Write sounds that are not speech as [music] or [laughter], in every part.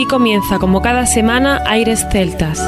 Aquí comienza, como cada semana, Aires Celtas.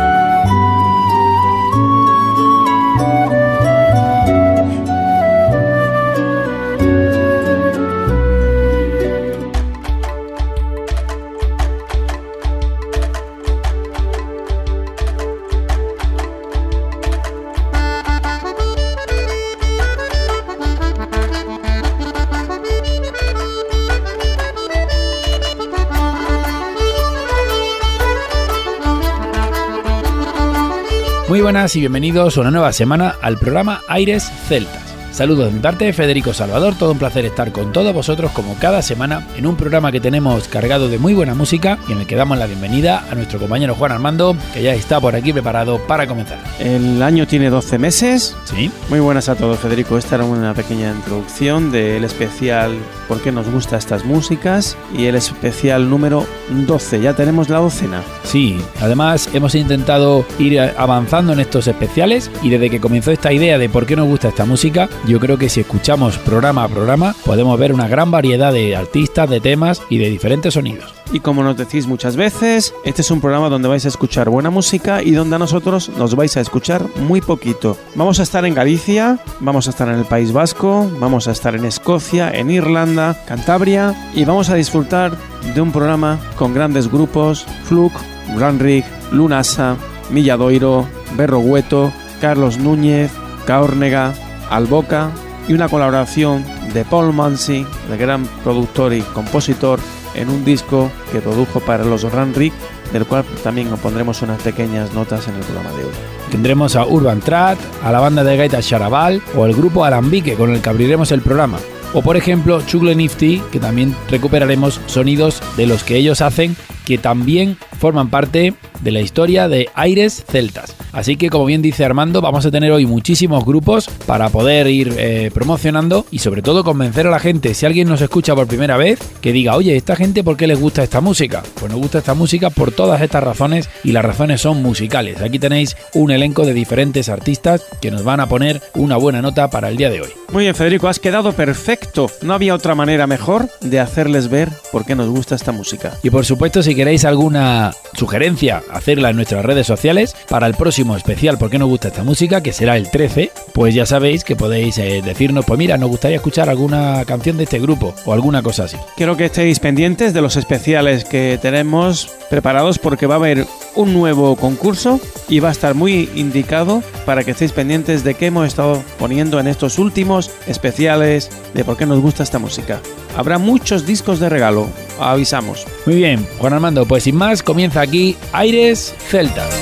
Buenas y bienvenidos a una nueva semana al programa Aires Celtas. Saludos de mi parte, Federico Salvador, todo un placer estar con todos vosotros como cada semana en un programa que tenemos cargado de muy buena música y en el que damos la bienvenida a nuestro compañero Juan Armando, que ya está por aquí preparado para comenzar. El año tiene 12 meses. Sí. Muy buenas a todos, Federico. Esta era una pequeña introducción del especial ¿Por qué nos gustan estas músicas? Y el especial número 12. Ya tenemos la docena. Sí, además hemos intentado ir avanzando en estos especiales y desde que comenzó esta idea de por qué nos gusta esta música, yo creo que si escuchamos programa a programa podemos ver una gran variedad de artistas, de temas y de diferentes sonidos. Y como nos decís muchas veces, este es un programa donde vais a escuchar buena música y donde a nosotros nos vais a escuchar muy poquito. Vamos a estar en Galicia, vamos a estar en el País Vasco, vamos a estar en Escocia, en Irlanda, Cantabria y vamos a disfrutar de un programa con grandes grupos, Fluke, Ranrig, Lunasa, Milladoiro, Berro Hueto, Carlos Núñez, Caórnega, Alboca y una colaboración de Paul Mansi, el gran productor y compositor, en un disco que produjo para los Ranrig, del cual también os pondremos unas pequeñas notas en el programa de hoy. Tendremos a Urban Trat, a la banda de gaita Charaval o el grupo Alambique con el que abriremos el programa. O por ejemplo Chugle Nifty, que también recuperaremos sonidos de los que ellos hacen que también forman parte de la historia de Aires Celtas. Así que como bien dice Armando, vamos a tener hoy muchísimos grupos para poder ir eh, promocionando y sobre todo convencer a la gente, si alguien nos escucha por primera vez, que diga, oye, ¿esta gente por qué les gusta esta música? Pues nos gusta esta música por todas estas razones y las razones son musicales. Aquí tenéis un elenco de diferentes artistas que nos van a poner una buena nota para el día de hoy. Muy bien, Federico, has quedado perfecto. No había otra manera mejor de hacerles ver por qué nos gusta esta música. Y por supuesto, si queréis alguna sugerencia, hacerla en nuestras redes sociales para el próximo especial ¿Por qué nos gusta esta música? que será el 13, pues ya sabéis que podéis eh, decirnos, pues mira, nos gustaría escuchar alguna canción de este grupo o alguna cosa así. Quiero que estéis pendientes de los especiales que tenemos preparados porque va a haber un nuevo concurso y va a estar muy indicado para que estéis pendientes de qué hemos estado poniendo en estos últimos especiales de por qué nos gusta esta música. Habrá muchos discos de regalo, avisamos. Muy bien, Juan Armando, pues sin más, comienza aquí Aires Celtas.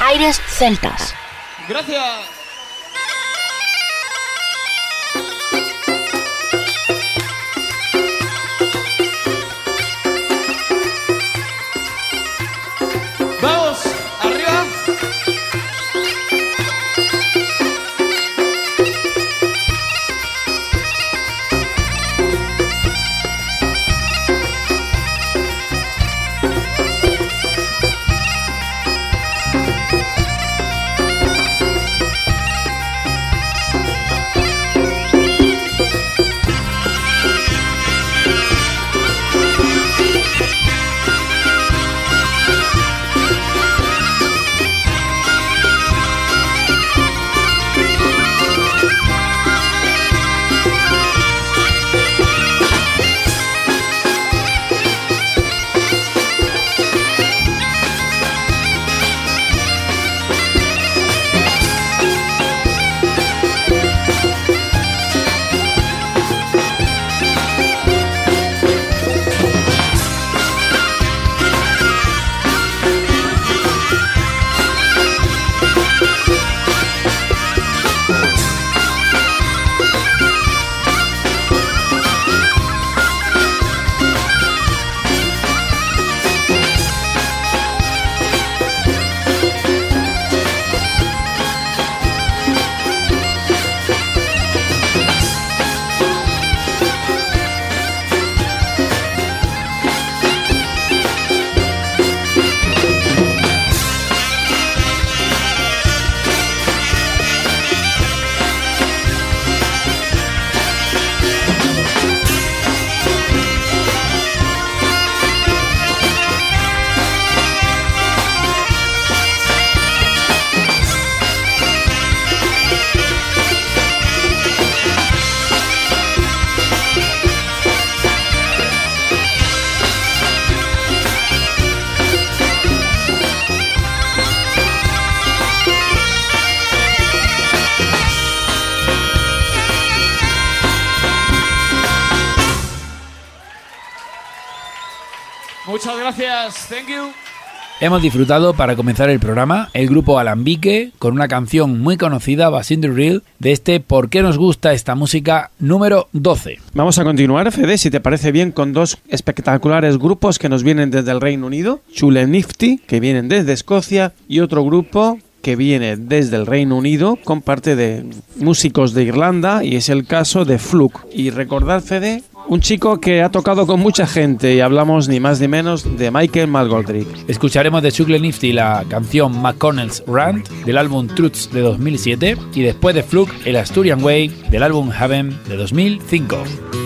Aires Celtas. Gracias. Muchas gracias. Thank you. Hemos disfrutado para comenzar el programa el grupo Alambique con una canción muy conocida, Basin the Real, de este ¿Por qué nos gusta esta música? número 12. Vamos a continuar, Fede, si te parece bien, con dos espectaculares grupos que nos vienen desde el Reino Unido, Chule Nifty, que vienen desde Escocia, y otro grupo que viene desde el Reino Unido con parte de músicos de Irlanda y es el caso de Fluke. Y recordad, Fede, un chico que ha tocado con mucha gente y hablamos ni más ni menos de Michael McGoldrick. Escucharemos de Chuckle Nifty la canción McConnell's Rant del álbum Truths de 2007 y después de Fluke el Asturian Way del álbum Heaven de 2005.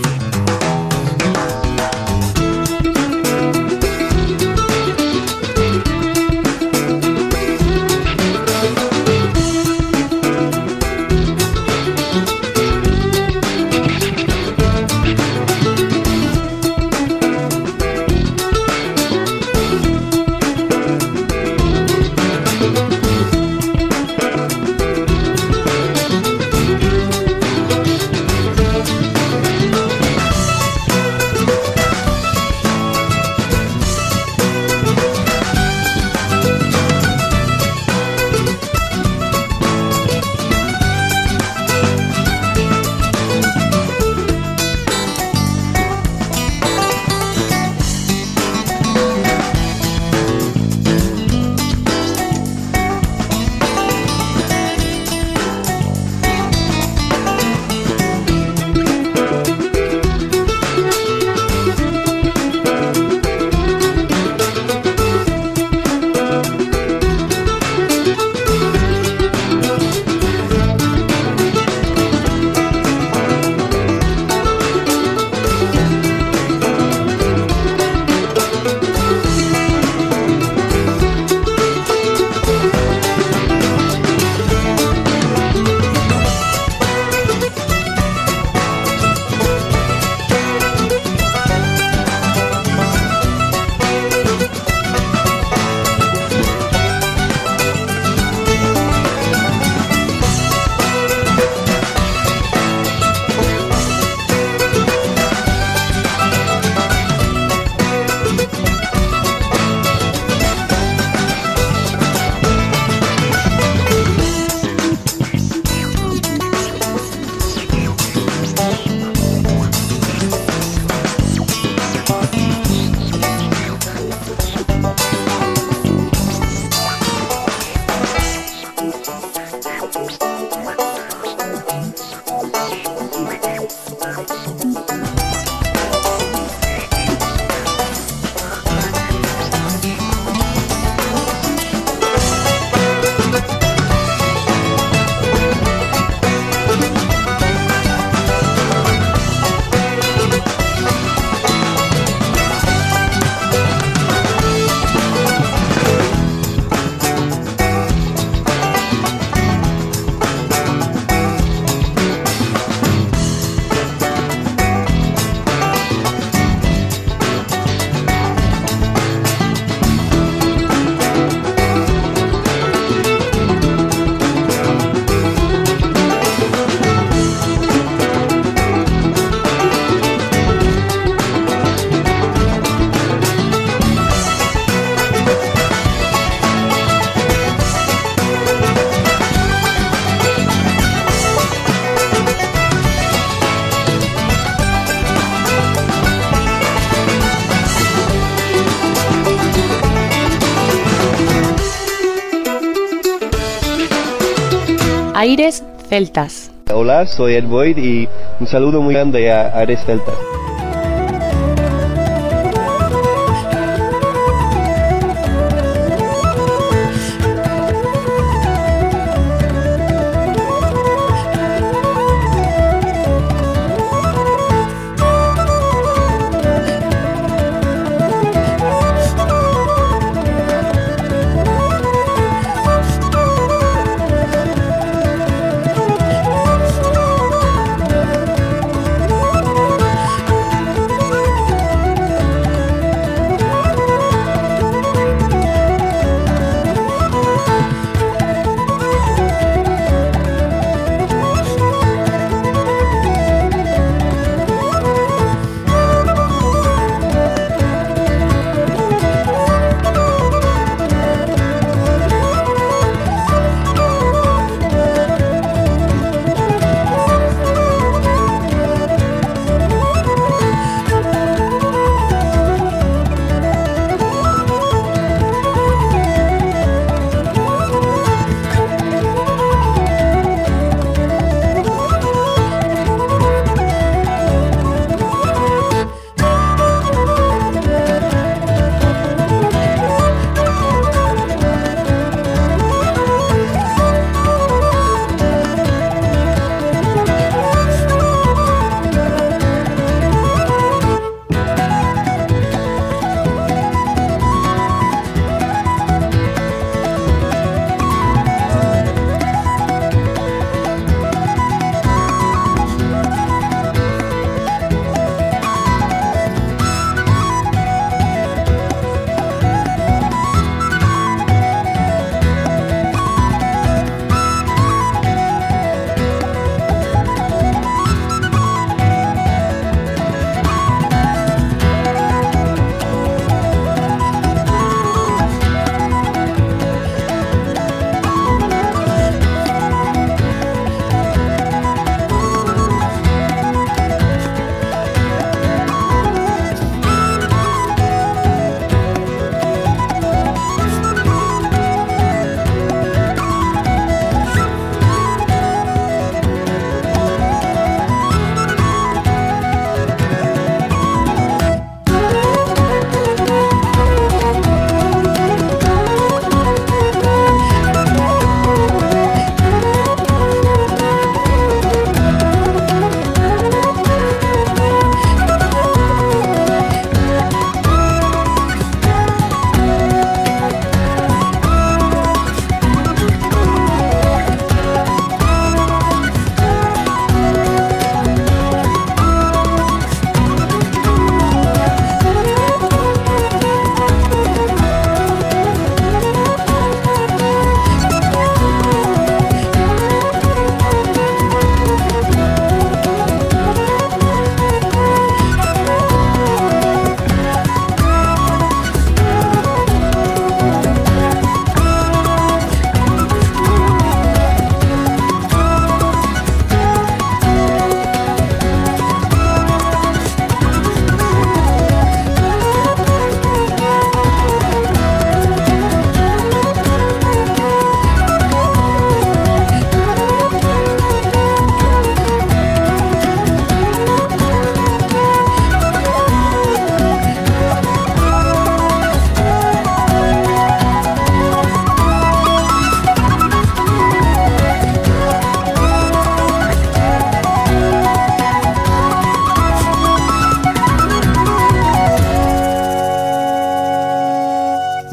Aires Celtas. Hola, soy Ed Boyd y un saludo muy grande a Aires Celtas.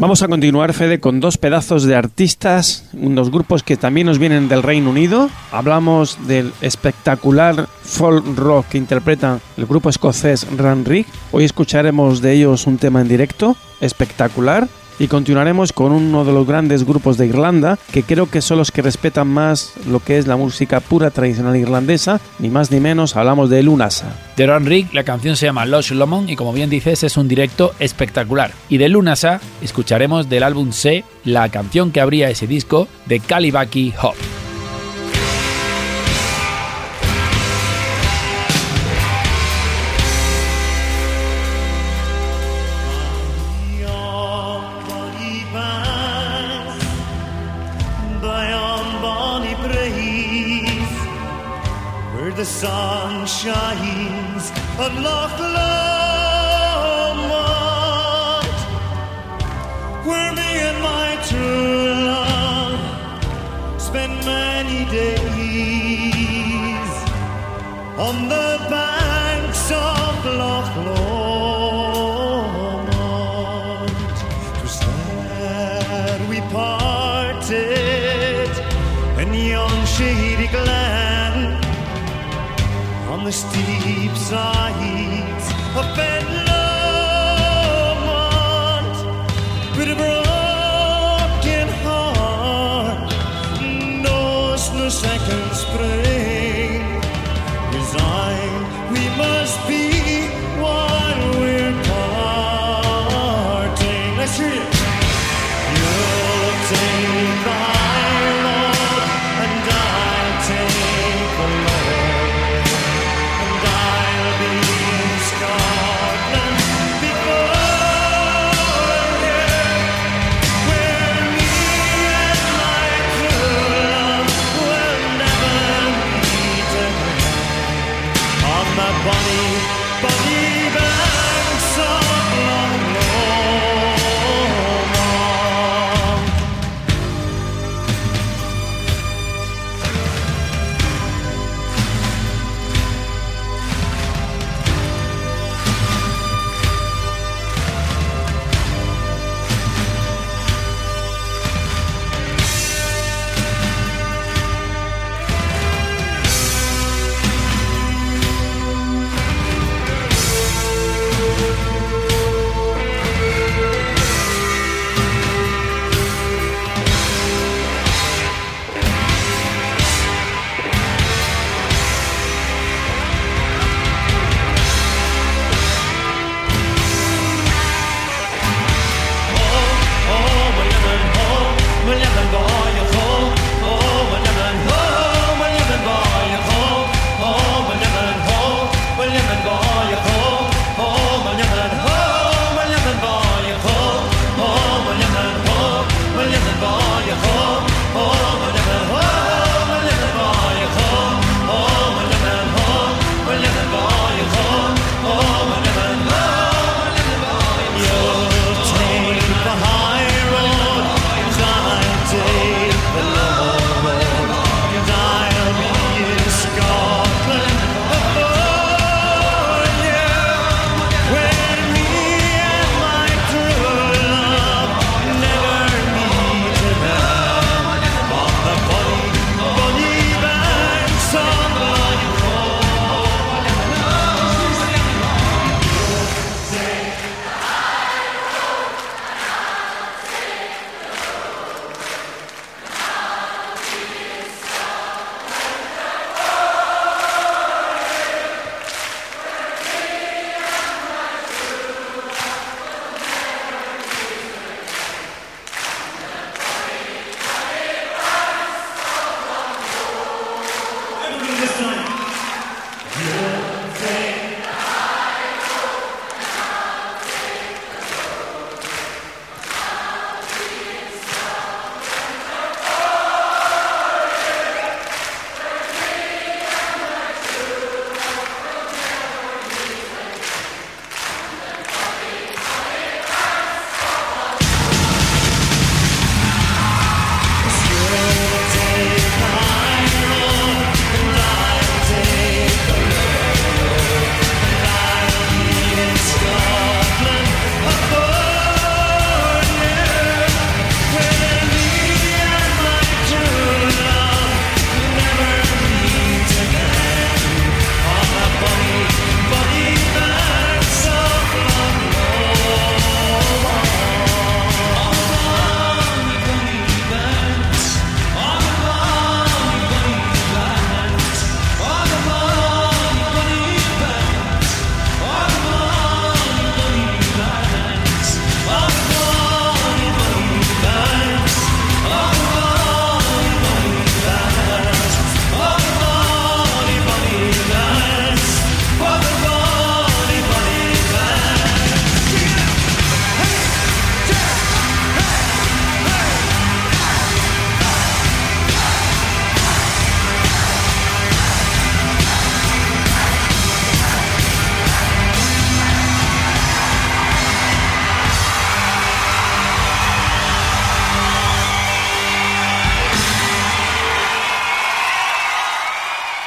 Vamos a continuar, Fede, con dos pedazos de artistas, unos grupos que también nos vienen del Reino Unido. Hablamos del espectacular folk rock que interpreta el grupo escocés Ranrig. Hoy escucharemos de ellos un tema en directo, espectacular. Y continuaremos con uno de los grandes grupos de Irlanda, que creo que son los que respetan más lo que es la música pura tradicional irlandesa, ni más ni menos, hablamos de Lunasa. De Ron Rick, la canción se llama Lost Lomond y como bien dices es un directo espectacular. Y de Lunasa escucharemos del álbum C la canción que abría ese disco de Kalibaki Hop. love.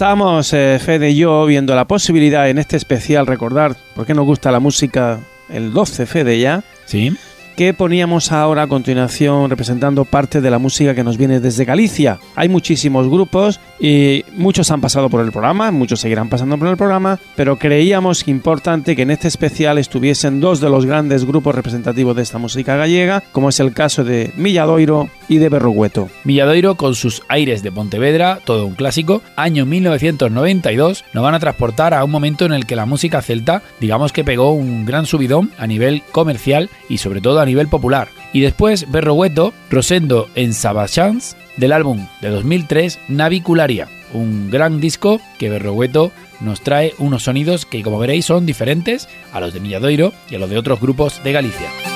Estábamos, eh, Fede y yo, viendo la posibilidad en este especial recordar por qué nos gusta la música el 12, Fede ya, Sí. que poníamos ahora a continuación representando parte de la música que nos viene desde Galicia. Hay muchísimos grupos y muchos han pasado por el programa, muchos seguirán pasando por el programa, pero creíamos importante que en este especial estuviesen dos de los grandes grupos representativos de esta música gallega, como es el caso de Milladoiro y de Berrugueto. Milladoiro con sus aires de Pontevedra, todo un clásico, año 1992, nos van a transportar a un momento en el que la música celta, digamos que pegó un gran subidón a nivel comercial y sobre todo a nivel popular. Y después Berrogueto, Rosendo en Sabachans, del álbum de 2003 Navicularia, un gran disco que Berrogueto nos trae unos sonidos que como veréis son diferentes a los de Milladoiro y a los de otros grupos de Galicia.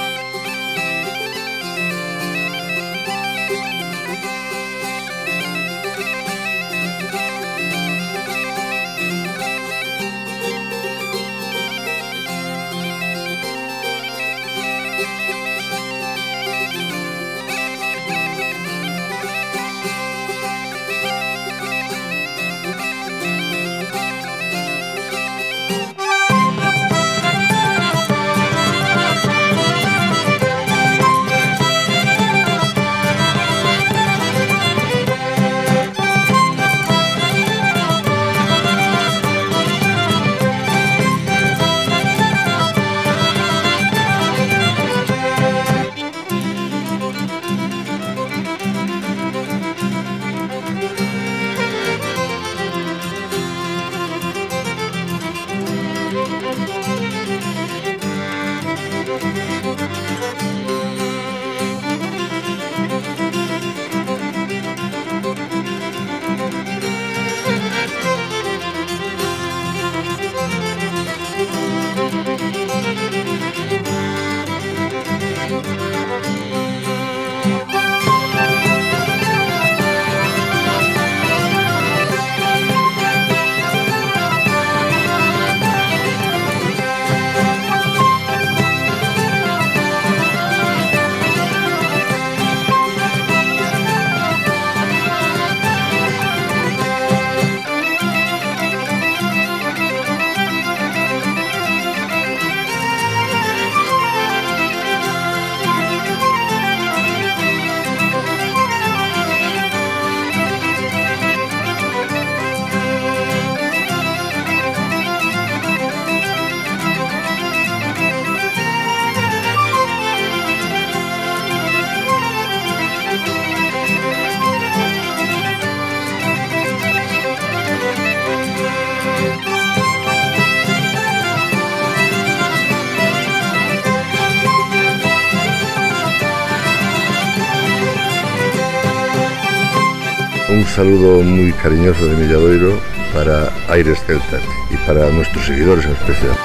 Saludo muy cariñoso de Milladoiro para Aires Celtas y para nuestros seguidores en especial.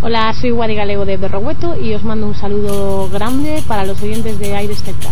Hola, soy Galego de Berrogueto y os mando un saludo grande para los oyentes de Aires Celtas.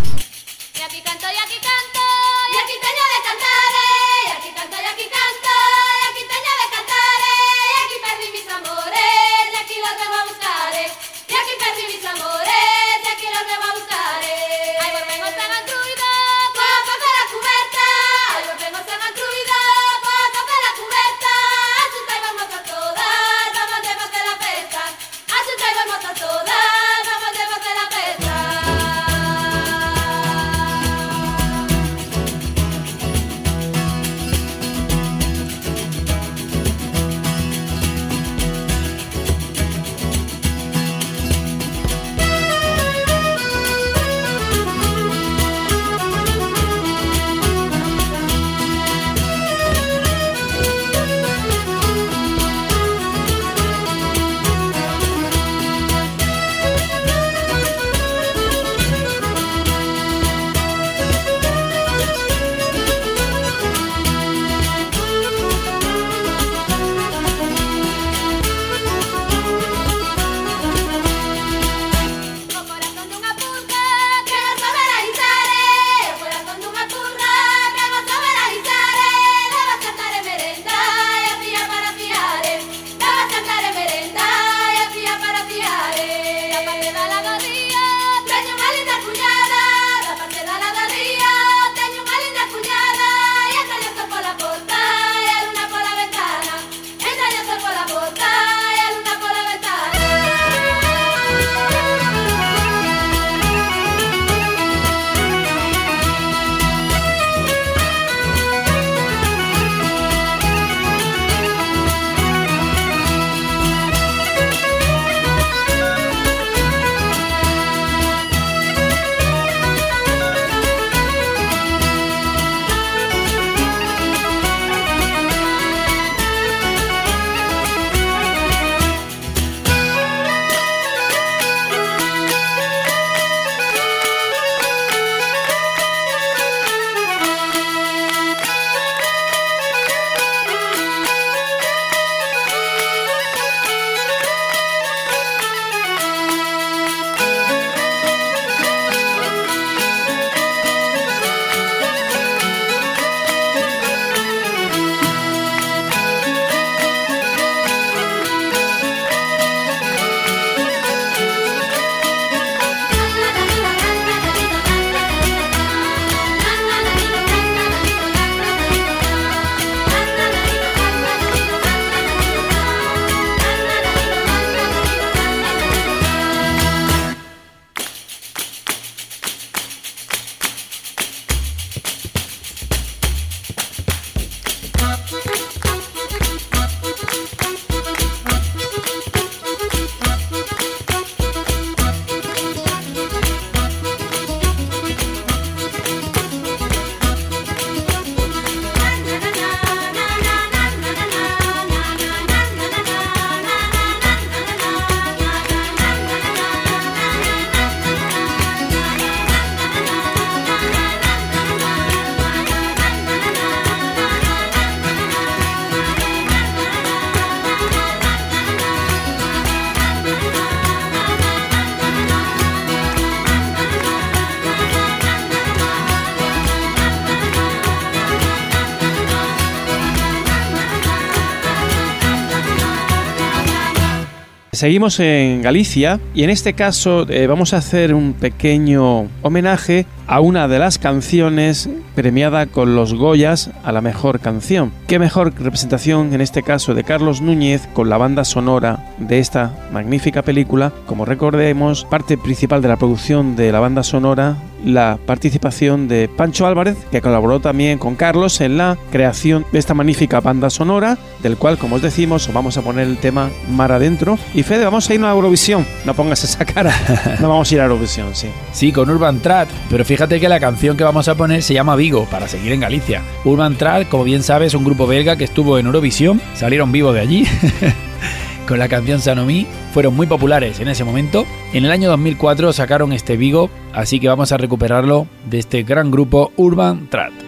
Seguimos en Galicia y en este caso eh, vamos a hacer un pequeño homenaje a una de las canciones premiada con los Goyas a la mejor canción. Qué mejor representación en este caso de Carlos Núñez con la banda sonora de esta magnífica película. Como recordemos, parte principal de la producción de la banda sonora la participación de Pancho Álvarez, que colaboró también con Carlos en la creación de esta magnífica banda sonora, del cual, como os decimos, vamos a poner el tema Mar Adentro. Y Fede, vamos a ir a Eurovisión. No pongas esa cara. [laughs] No vamos a ir a Eurovisión, sí. Sí, con Urban Trad, pero fíjate que la canción que vamos a poner se llama Vigo, para seguir en Galicia. Urban Trad, como bien sabes, es un grupo belga que estuvo en Eurovisión, salieron vivos de allí. [laughs] con la canción Sanomi fueron muy populares en ese momento. En el año 2004 sacaron este Vigo, así que vamos a recuperarlo de este gran grupo Urban Trad.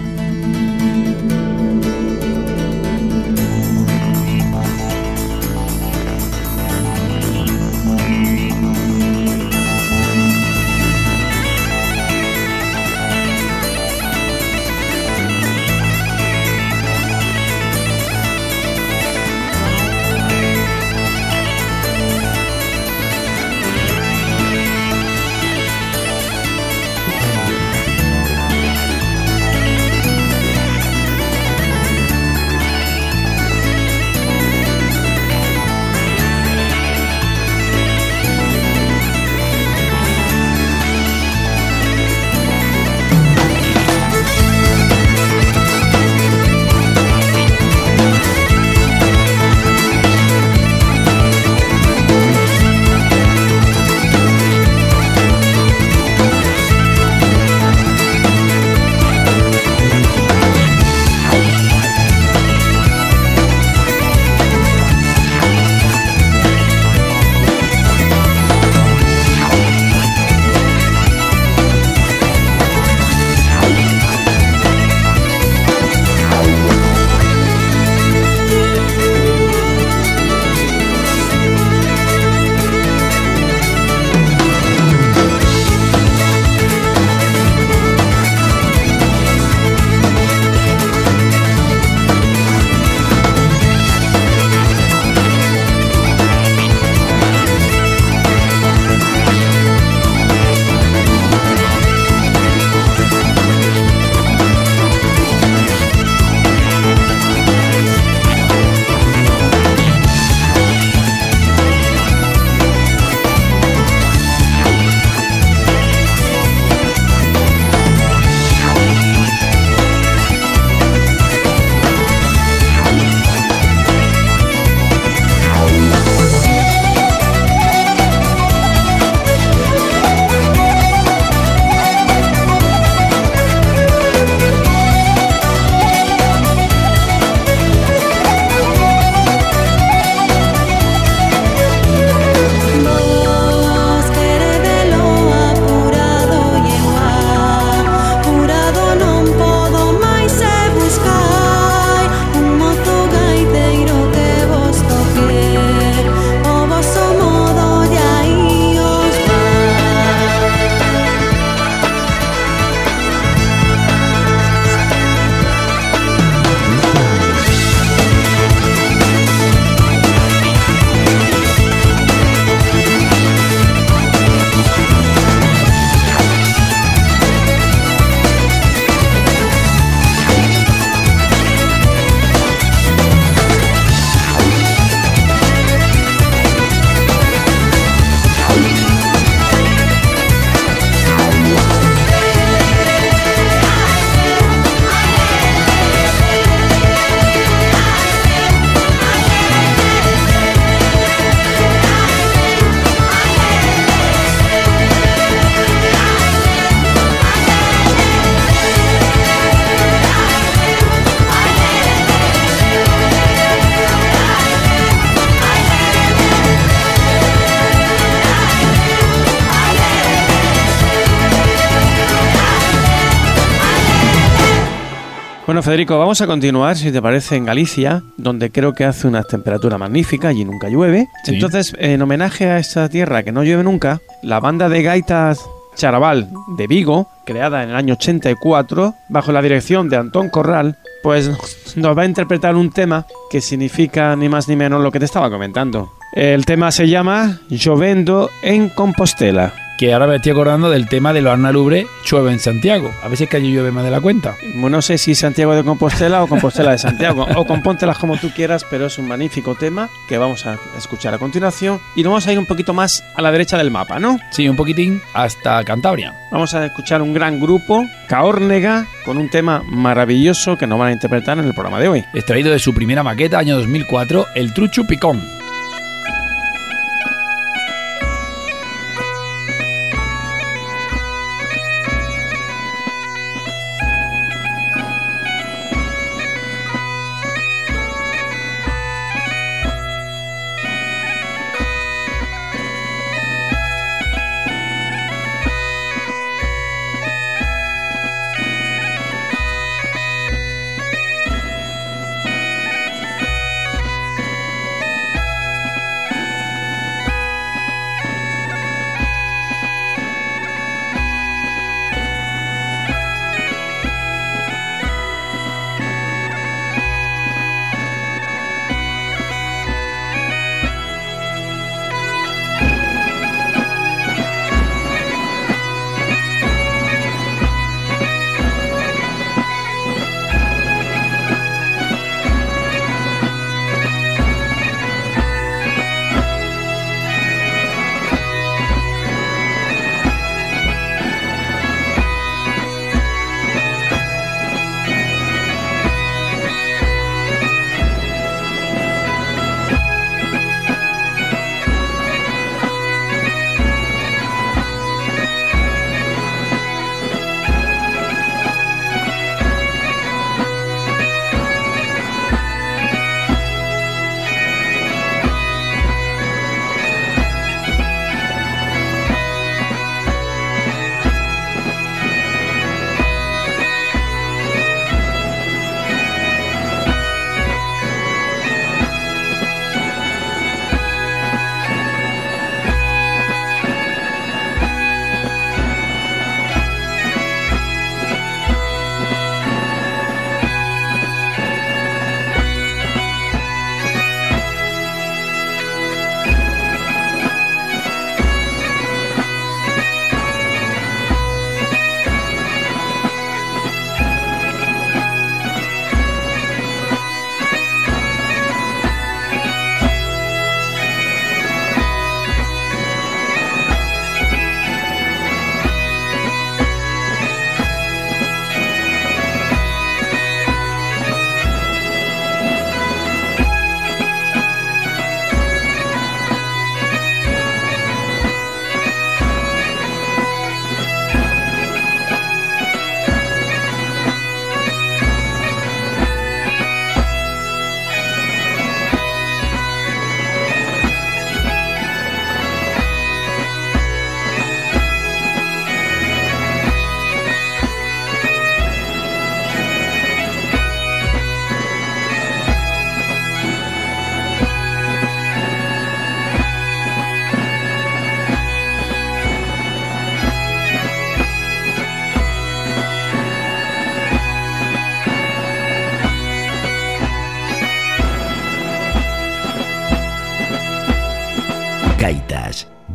Bueno, Federico, vamos a continuar, si te parece, en Galicia, donde creo que hace una temperatura magnífica y nunca llueve. Sí. Entonces, en homenaje a esta tierra que no llueve nunca, la banda de gaitas Charaval de Vigo, creada en el año 84, bajo la dirección de Antón Corral, pues nos va a interpretar un tema que significa ni más ni menos lo que te estaba comentando. El tema se llama Llovendo en Compostela. Que ahora me estoy acordando del tema de los Arnalubre, llueve en Santiago. A veces que allí llueve más de la cuenta. Bueno, no sé si Santiago de Compostela o Compostela de Santiago, o compóntelas como tú quieras, pero es un magnífico tema que vamos a escuchar a continuación. Y nos vamos a ir un poquito más a la derecha del mapa, ¿no? Sí, un poquitín hasta Cantabria. Vamos a escuchar un gran grupo, Caórnega, con un tema maravilloso que nos van a interpretar en el programa de hoy. Extraído de su primera maqueta, año 2004, El Trucho Picón.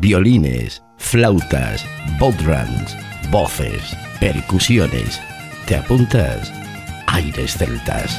Violines, flautas, bodhrans, voces, percusiones. ¿Te apuntas? Aires celtas.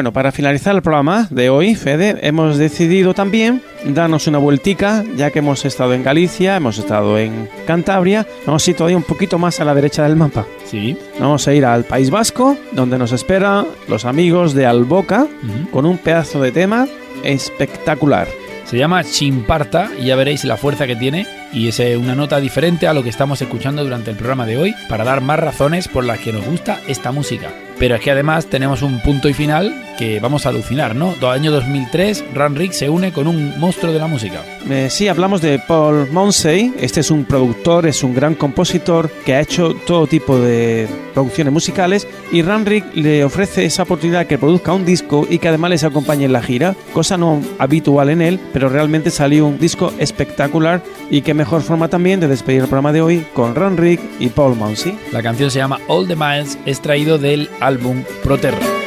Bueno, para finalizar el programa de hoy, Fede, hemos decidido también darnos una vueltica, ya que hemos estado en Galicia, hemos estado en Cantabria, vamos a ir todavía un poquito más a la derecha del mapa. Sí. Vamos a ir al País Vasco, donde nos esperan los amigos de Alboca, con un pedazo de tema espectacular. Se llama Chimparta y ya veréis la fuerza que tiene y es eh, una nota diferente a lo que estamos escuchando durante el programa de hoy para dar más razones por las que nos gusta esta música. Pero es que además tenemos un punto y final que vamos a alucinar, ¿no? Do- Año 2003, Ran Rick se une con un monstruo de la música. Eh, sí, hablamos de Paul Monsey. Este es un productor, es un gran compositor que ha hecho todo tipo de producciones musicales y Ranrick le ofrece esa oportunidad que produzca un disco y que además les acompañe en la gira, cosa no habitual en él, pero realmente salió un disco espectacular y qué mejor forma también de despedir el programa de hoy con Ranrick y Paul Monsey. La canción se llama All the Miles, extraído del álbum Proterra.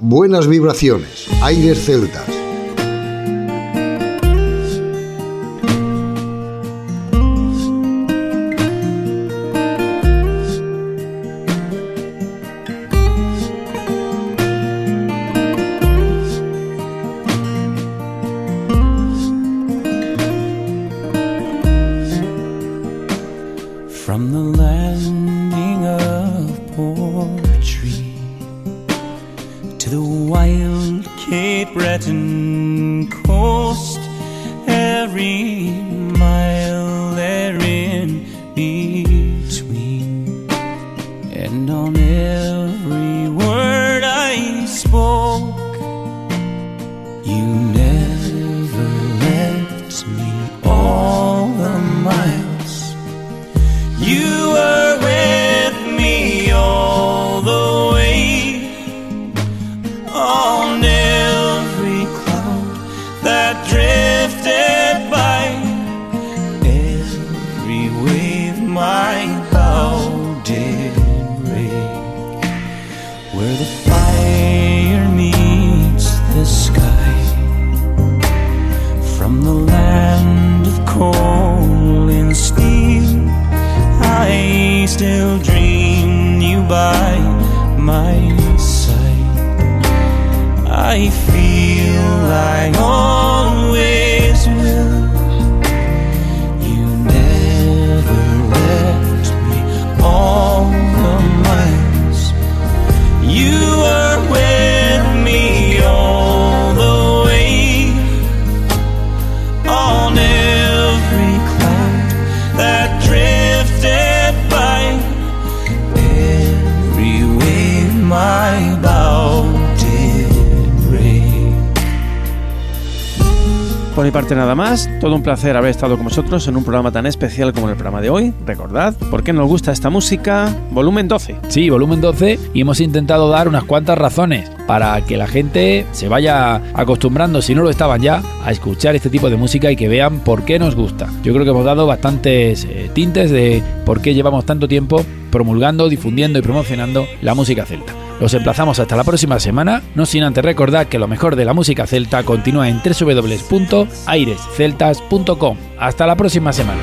Buenas vibraciones. Aires celtas. Por mi parte nada más, todo un placer haber estado con vosotros en un programa tan especial como el programa de hoy. Recordad, ¿por qué nos gusta esta música? Volumen 12. Sí, volumen 12 y hemos intentado dar unas cuantas razones para que la gente se vaya acostumbrando, si no lo estaban ya, a escuchar este tipo de música y que vean por qué nos gusta. Yo creo que hemos dado bastantes eh, tintes de por qué llevamos tanto tiempo promulgando, difundiendo y promocionando la música celta. Los emplazamos hasta la próxima semana, no sin antes recordar que lo mejor de la música celta continúa en www.airesceltas.com. Hasta la próxima semana.